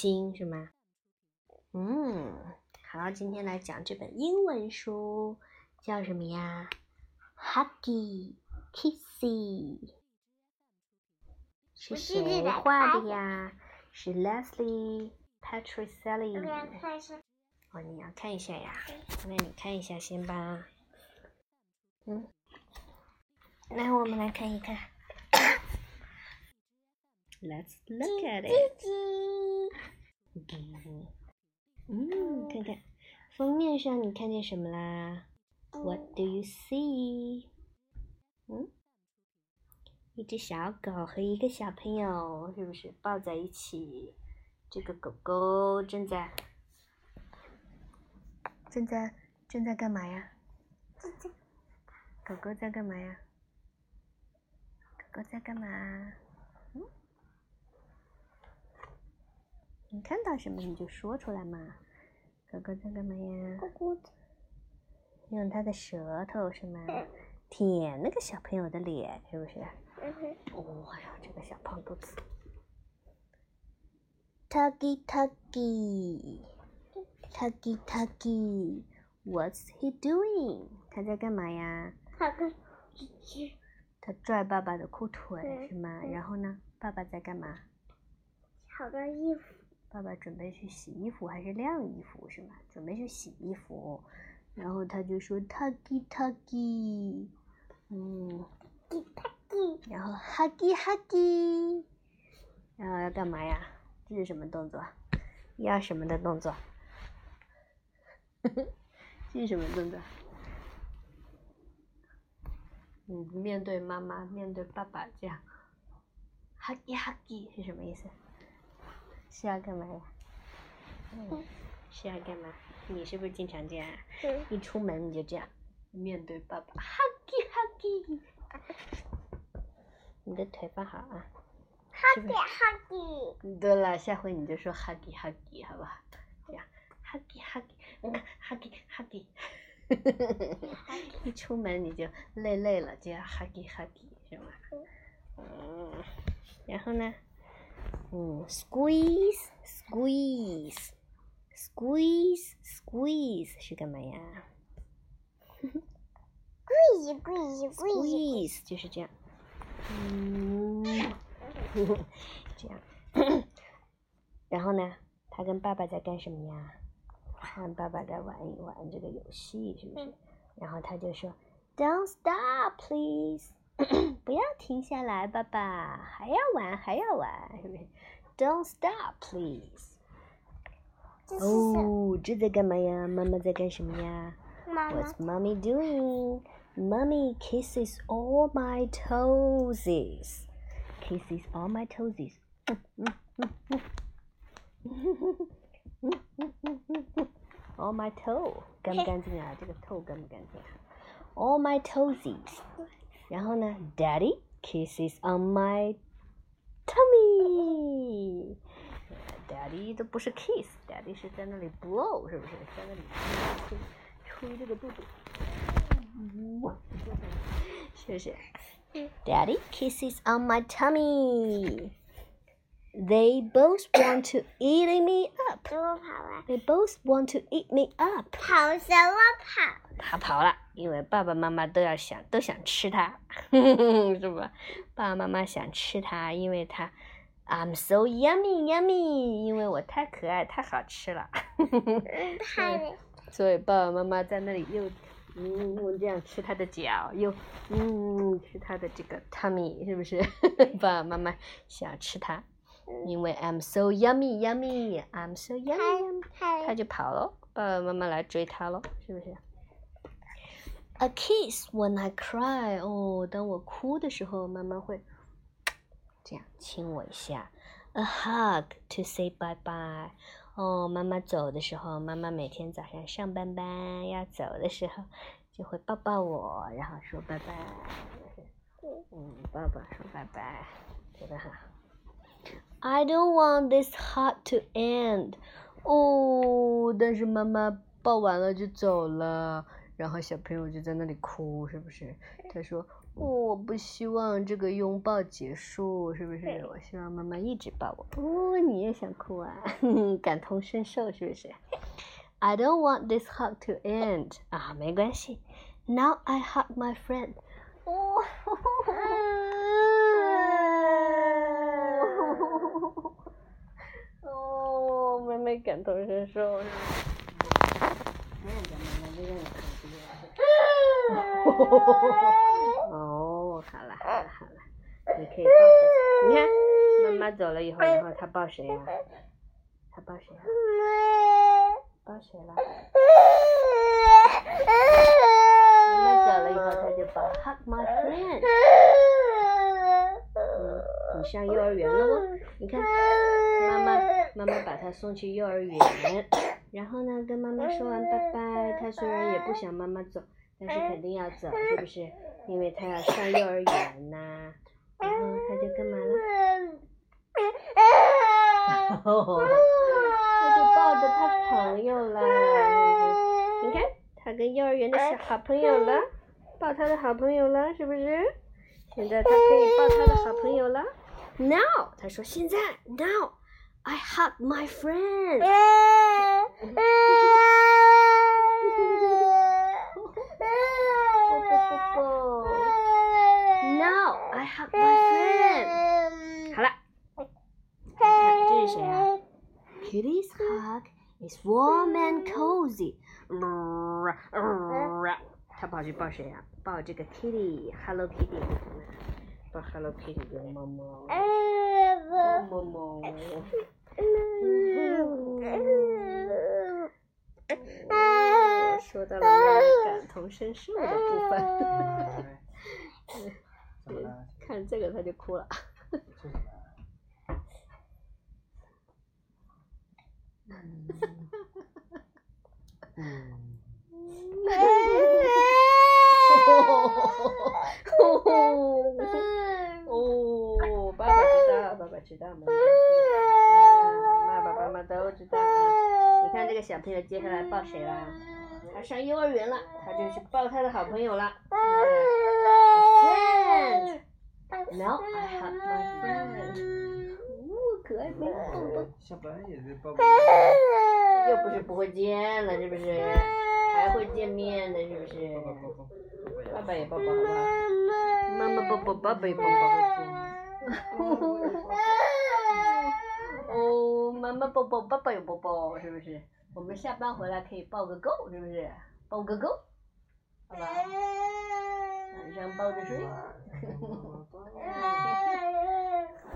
心，是吗？嗯，好，今天来讲这本英文书，叫什么呀？Huggy Kissy，是谁画的呀？是 Leslie Patricelli。哦，你要看一下呀？那你看一下先吧。嗯，来，我们来看一看。Let's look at it. 嗯，看看封面上你看见什么啦？What do you see？嗯，一只小狗和一个小朋友，是不是抱在一起？这个狗狗正在正在正在干嘛呀？狗狗在干嘛呀？狗狗在干嘛？嗯？你看到什么你就说出来嘛。狗狗在干嘛呀？用它的舌头是吗？舔那个小朋友的脸，是不是？哇呀，这个小胖肚子。Tuggy Tuggy Tuggy Tuggy，What's he doing？他在干嘛呀？他跟他拽爸爸的裤腿是吗？然后呢？爸爸在干嘛？好多衣服。爸爸准备去洗衣服还是晾衣服是吗？准备去洗衣服，然后他就说 “tuggy tuggy”，嗯，tuggy，然后 “huggy huggy”，然后要干嘛呀？这是什么动作？要什么的动作？这是什么动作？嗯，面对妈妈，面对爸爸这样，“huggy huggy” 是什么意思？是要干嘛呀？嗯，是要干嘛？你是不是经常这样？嗯。一出门你就这样，面对爸爸，huggy huggy。你的腿放好啊。huggy huggy。对了，下回你就说 huggy huggy 好吧？这样，huggy huggy，huggy huggy。一出门你就累累了，就要 huggy huggy 是吗？嗯。然后呢？嗯，squeeze，squeeze，squeeze，squeeze 是干嘛呀？squeeze，squeeze，squeeze，就是这样。嗯，这样。然后呢，他跟爸爸在干什么呀？看爸爸在玩一玩这个游戏，是不是？然后他就说：“Don't stop, please。” 不要停下来，爸爸还要玩，还要玩，是不是？Don't stop, please。哦，这在干嘛呀？妈妈在干什么呀？What's mommy doing? Mommy kisses all my toesies. Kisses all my toesies. All my toe，干不干净啊？这个 toe 干不干净？All my toesies。 然后呢，Daddy kisses on my tummy。Daddy 都不是 kiss，Daddy 是在那里 blow，是不是？在那里吹吹这个肚子，是不是？Daddy kisses on my tummy。They both want to eat me up. They both want to eat me up. 跑什么跑？他跑了， 因为爸爸妈妈都要想都想吃它，是吧？爸爸妈妈想吃它，因为它，I'm so yummy yummy，因为我太可爱太好吃了。太。所以爸爸妈妈在那里又嗯这样吃它的脚，又嗯吃它的这个 tummy，是不是？爸爸妈妈想吃它。因为 I'm so yummy yummy, I'm so yummy，它就跑了，爸爸妈妈来追它了，是不是？A kiss when I cry，哦，当我哭的时候，妈妈会这样亲我一下。A hug to say bye bye，哦，妈妈走的时候，妈妈每天早上上班班要走的时候，就会抱抱我，然后说拜拜。嗯，爸爸说拜拜，觉得哈。I don't want this hug to end。哦，但是妈妈抱完了就走了，然后小朋友就在那里哭，是不是？他说：“我不希望这个拥抱结束，是不是？我希望妈妈一直抱我。哦，你也想哭啊？感同身受，是不是？I don't want this hug to end 啊，没关系。Now I hug my friend。哦，哦，妹妹感同身受。哦，好了好了好了，你可以抱。你看，妈妈走了以后，然后他抱谁呀？他抱谁呀？抱谁了？妈妈走了以后，他就抱 Hug my friend。嗯，你上幼儿园了吗？你看，妈妈妈妈把他送去幼儿园，然后呢，跟妈妈说完拜拜。他虽然也不想妈妈走。但是肯定要走，是不是？因为他要上幼儿园呐。然后他就干嘛了？他就抱着他朋友了，你看，他跟幼儿园的小好朋友了，抱他的好朋友了，是不是？现在他可以抱他的好朋友了。Now，他说现在，Now，I hug my friend。hug my friend。好了，看这是谁啊？Kitty's hug is warm and cozy。他跑去抱谁呀？抱这个 Kitty，Hello Kitty，抱 Hello Kitty 的猫猫。猫猫。 说到了感同身受的部分。看这个他就哭了。哦，爸爸知道，爸爸知道吗？妈妈、爸爸都知道。你看这个小朋友接下来抱谁了？他上幼儿园了，他就去抱他的好朋友了。friend. Now I have my friend. 呜，可爱宝宝。下班也在抱抱。又不是不会见了，是不是？还会见面的，是不是？爸爸也抱抱，好不好？妈妈抱抱，爸爸也抱抱。哦，妈妈抱抱，爸爸也抱抱，是不是？我们下班回来可以抱个够，是不是？抱个够，好吧？晚上抱着睡。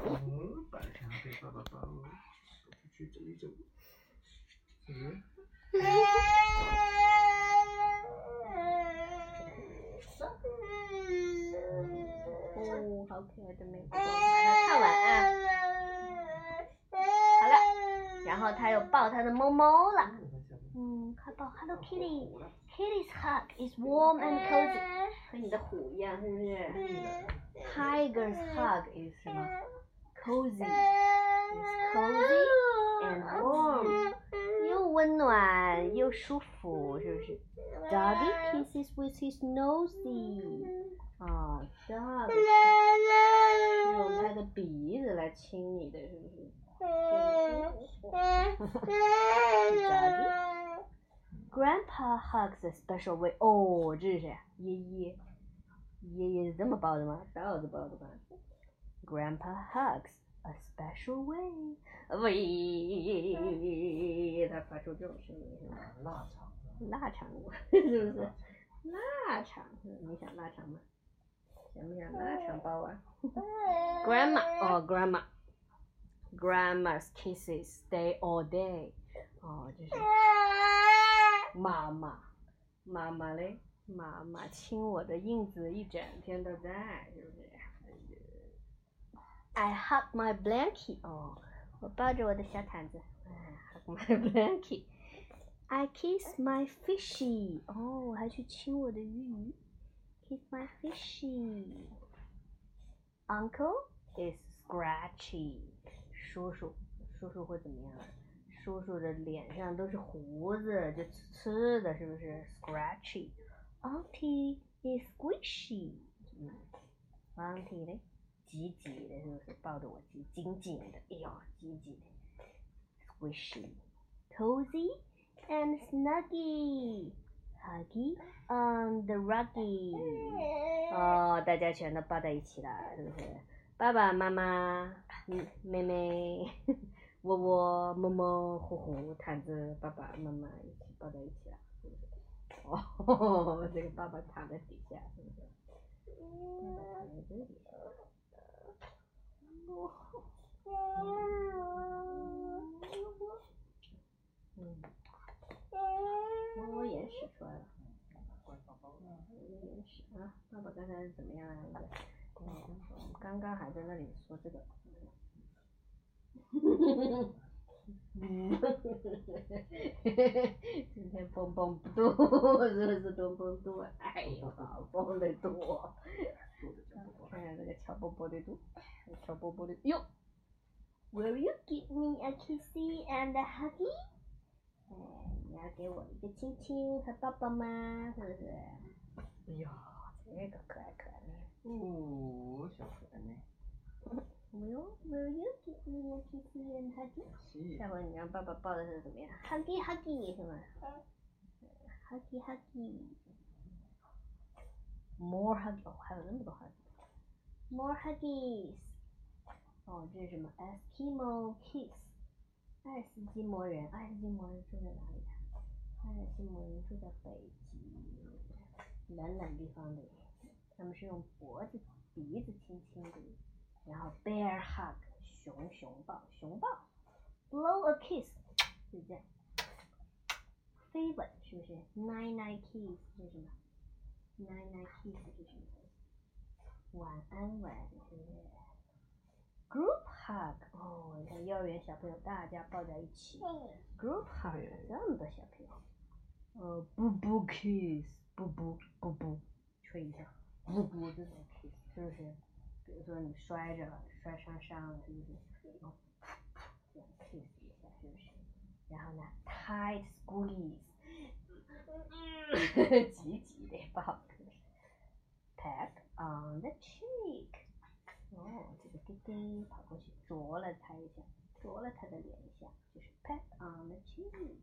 嗯，白天被爸爸抱，出去走一走。嗯。哦，好可爱的美宝后他又抱他的猫猫了。嗯，快抱 Hello Kitty。Kitty's hug is warm and cozy，和你的虎一样，是不是？Tiger's hug is 什么？Cozy，is cozy and warm，又温暖又舒服，是不是？Doggy kisses with his nosey，啊，Dog 是用它的鼻子来亲你的，是不是？Doggy。 Grandpa hugs a special way。哦，这是谁？爷爷，爷爷是这么抱的吗？倒着抱的吧。Grandpa hugs a special way。喂，他发出这种声音是吧？腊肠。腊肠，是不是？腊肠，你想腊肠吗？想不想腊肠包啊？Grandma，哦，Grandma。Grandma's kisses stay all day。哦，这是。妈妈，妈妈嘞，妈妈亲我的印子一整天都在，是不是？I hug my blankie，哦，我抱着我的小毯子。hug my blankie。I kiss my fishy，哦，我还去亲我的鱼。Kiss my fishy。Uncle is scratchy， 叔叔，叔叔会怎么样？叔叔的脸上都是胡子，就刺刺的，是不是？Scratchy. Auntie is squishy. 嗯，Auntie 嘞，挤挤的，是不是抱着我挤，紧紧的，哎呦，挤挤的，squishy，cozy and snuggy，huggy on the ruggy。哦，大家全都抱在一起了，是不是？爸爸妈妈，嗯，妹妹，窝窝，摸摸，呼呼，躺着，爸爸妈妈一起抱在一起了，是不是？哦，这个爸爸躺在底下，是不是？爸爸躺在这里。嗯，我眼屎出来了。眼屎啊！爸爸刚才怎么样啊？刚刚还在那里说这个。嗯，今天蹦蹦不多，是不是蹦蹦多？哎呦，蹦得多！看看这个乔波波的肚，乔波波的哟。Will you give me a kissy and a huggy？哎，你要给我一个亲亲和抱抱吗？是不是？哎呦，这个可爱可爱的。哦，小可爱呢。Will Will you give me a kissy and huggy？下回你让爸爸抱的是怎么样？Huggy huggy 是吗？Huggy huggy。More huggy 哦，还有那么多 huggy。More huggies。哦，这是什么？Eskimo kiss。爱斯基摩人，爱斯基摩人住在哪里呀？爱斯基摩人住在北极冷冷地方的，他们是用脖子、鼻子轻轻的，然后 bear hug 熊熊抱熊抱，blow a kiss 就这样，飞吻是不是？nine nine kiss 是什么？nine nine kiss 是什么？晚安吻是不是？Group hug 哦，你看幼儿园小朋友大家抱在一起，group hug 这么多小朋友，呃，布布 kiss，布布布布，吹一下，布布这种 kiss 是不是？比如说你摔着了摔伤伤了，是不是？然后这样 kiss 一下，是不是？然后呢，tight squeeze，挤挤的抱，pat on the cheek。哦，这个滴滴跑过去啄了他一下，啄了他的脸一下，就是 pat on the cheek。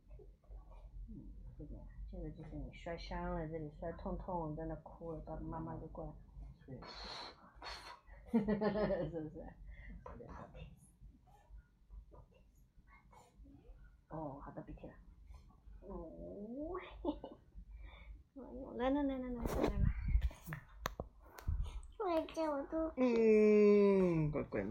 嗯，这个就是你摔伤了，这里摔痛痛，在那哭了，爸爸妈妈就过来，是不是？哦，好的鼻涕了。哦，哎呦，来来来来来，来来。我这我都。嗯，乖乖。